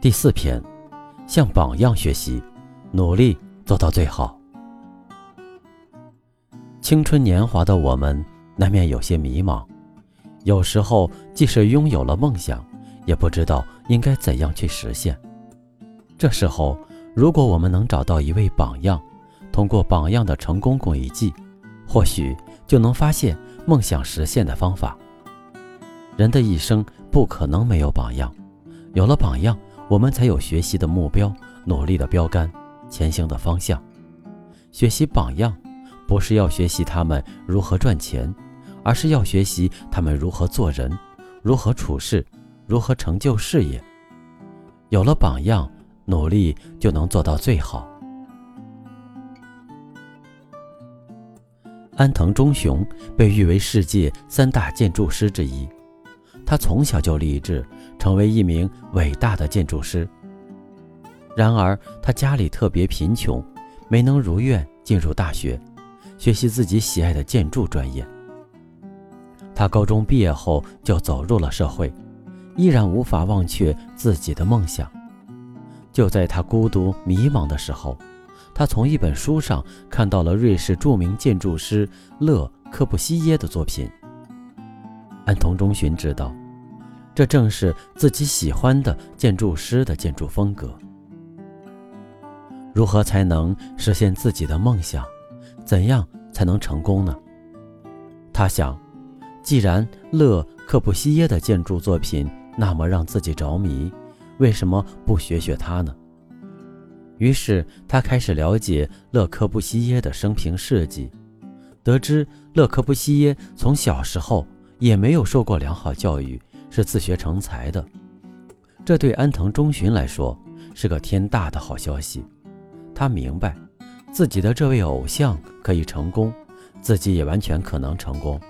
第四篇，向榜样学习，努力做到最好。青春年华的我们，难免有些迷茫，有时候即使拥有了梦想，也不知道应该怎样去实现。这时候，如果我们能找到一位榜样，通过榜样的成功轨迹，或许就能发现梦想实现的方法。人的一生不可能没有榜样，有了榜样。我们才有学习的目标、努力的标杆、前行的方向。学习榜样，不是要学习他们如何赚钱，而是要学习他们如何做人、如何处事、如何成就事业。有了榜样，努力就能做到最好。安藤忠雄被誉为世界三大建筑师之一。他从小就立志成为一名伟大的建筑师。然而，他家里特别贫穷，没能如愿进入大学，学习自己喜爱的建筑专业。他高中毕业后就走入了社会，依然无法忘却自己的梦想。就在他孤独迷茫的时候，他从一本书上看到了瑞士著名建筑师勒柯布西耶的作品。安藤忠寻知道。这正是自己喜欢的建筑师的建筑风格。如何才能实现自己的梦想？怎样才能成功呢？他想，既然勒克布西耶的建筑作品那么让自己着迷，为什么不学学他呢？于是他开始了解勒克布西耶的生平事迹，得知勒克布西耶从小时候也没有受过良好教育。是自学成才的，这对安藤忠雄来说是个天大的好消息。他明白，自己的这位偶像可以成功，自己也完全可能成功。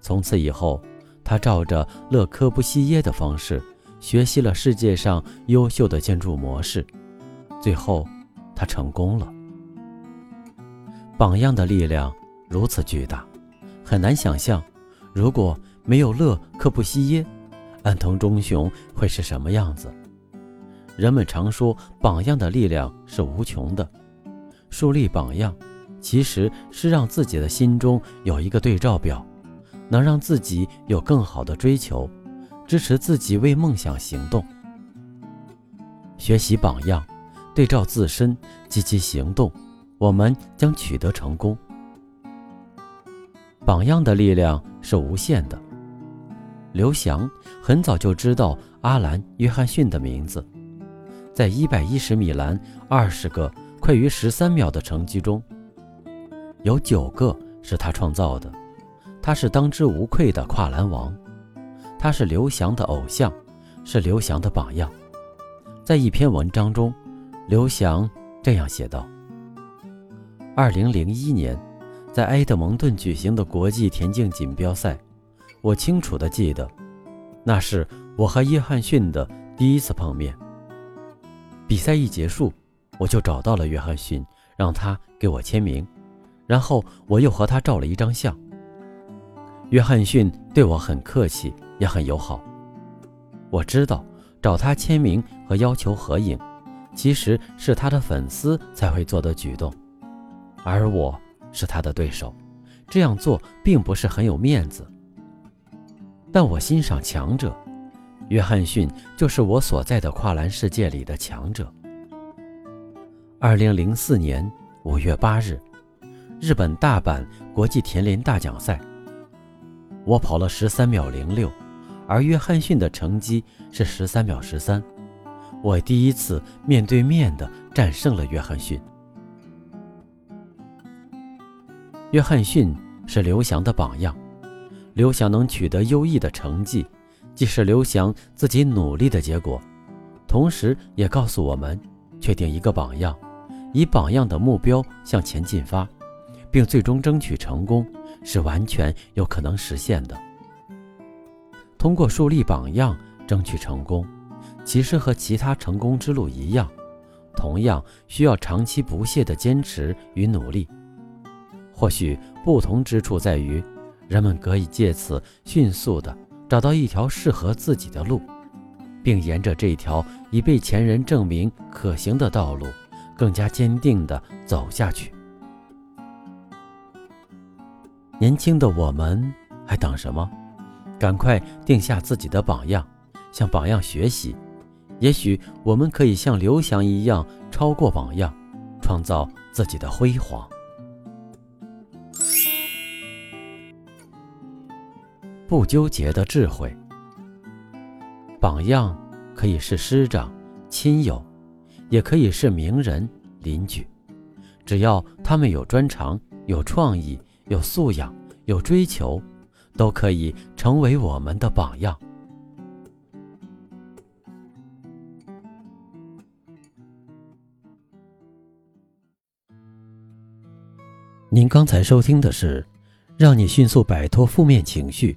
从此以后，他照着勒科布西耶的方式学习了世界上优秀的建筑模式，最后他成功了。榜样的力量如此巨大，很难想象，如果。没有勒克布西耶，安藤忠雄会是什么样子？人们常说榜样的力量是无穷的，树立榜样，其实是让自己的心中有一个对照表，能让自己有更好的追求，支持自己为梦想行动。学习榜样，对照自身，积极行动，我们将取得成功。榜样的力量是无限的。刘翔很早就知道阿兰·约翰逊的名字，在一百一十米栏二十个快于十三秒的成绩中，有九个是他创造的。他是当之无愧的跨栏王，他是刘翔的偶像，是刘翔的榜样。在一篇文章中，刘翔这样写道：“二零零一年，在埃德蒙顿举行的国际田径锦标赛。”我清楚地记得，那是我和约翰逊的第一次碰面。比赛一结束，我就找到了约翰逊，让他给我签名，然后我又和他照了一张相。约翰逊对我很客气，也很友好。我知道找他签名和要求合影，其实是他的粉丝才会做的举动，而我是他的对手，这样做并不是很有面子。但我欣赏强者，约翰逊就是我所在的跨栏世界里的强者。二零零四年五月八日，日本大阪国际田联大奖赛，我跑了十三秒零六，而约翰逊的成绩是十三秒十三。我第一次面对面的战胜了约翰逊。约翰逊是刘翔的榜样。刘翔能取得优异的成绩，既是刘翔自己努力的结果，同时也告诉我们，确定一个榜样，以榜样的目标向前进发，并最终争取成功，是完全有可能实现的。通过树立榜样争取成功，其实和其他成功之路一样，同样需要长期不懈的坚持与努力。或许不同之处在于，人们可以借此迅速地找到一条适合自己的路，并沿着这条已被前人证明可行的道路，更加坚定地走下去。年轻的我们还等什么？赶快定下自己的榜样，向榜样学习。也许我们可以像刘翔一样，超过榜样，创造自己的辉煌。不纠结的智慧。榜样可以是师长、亲友，也可以是名人、邻居，只要他们有专长、有创意、有素养、有追求，都可以成为我们的榜样。您刚才收听的是，让你迅速摆脱负面情绪。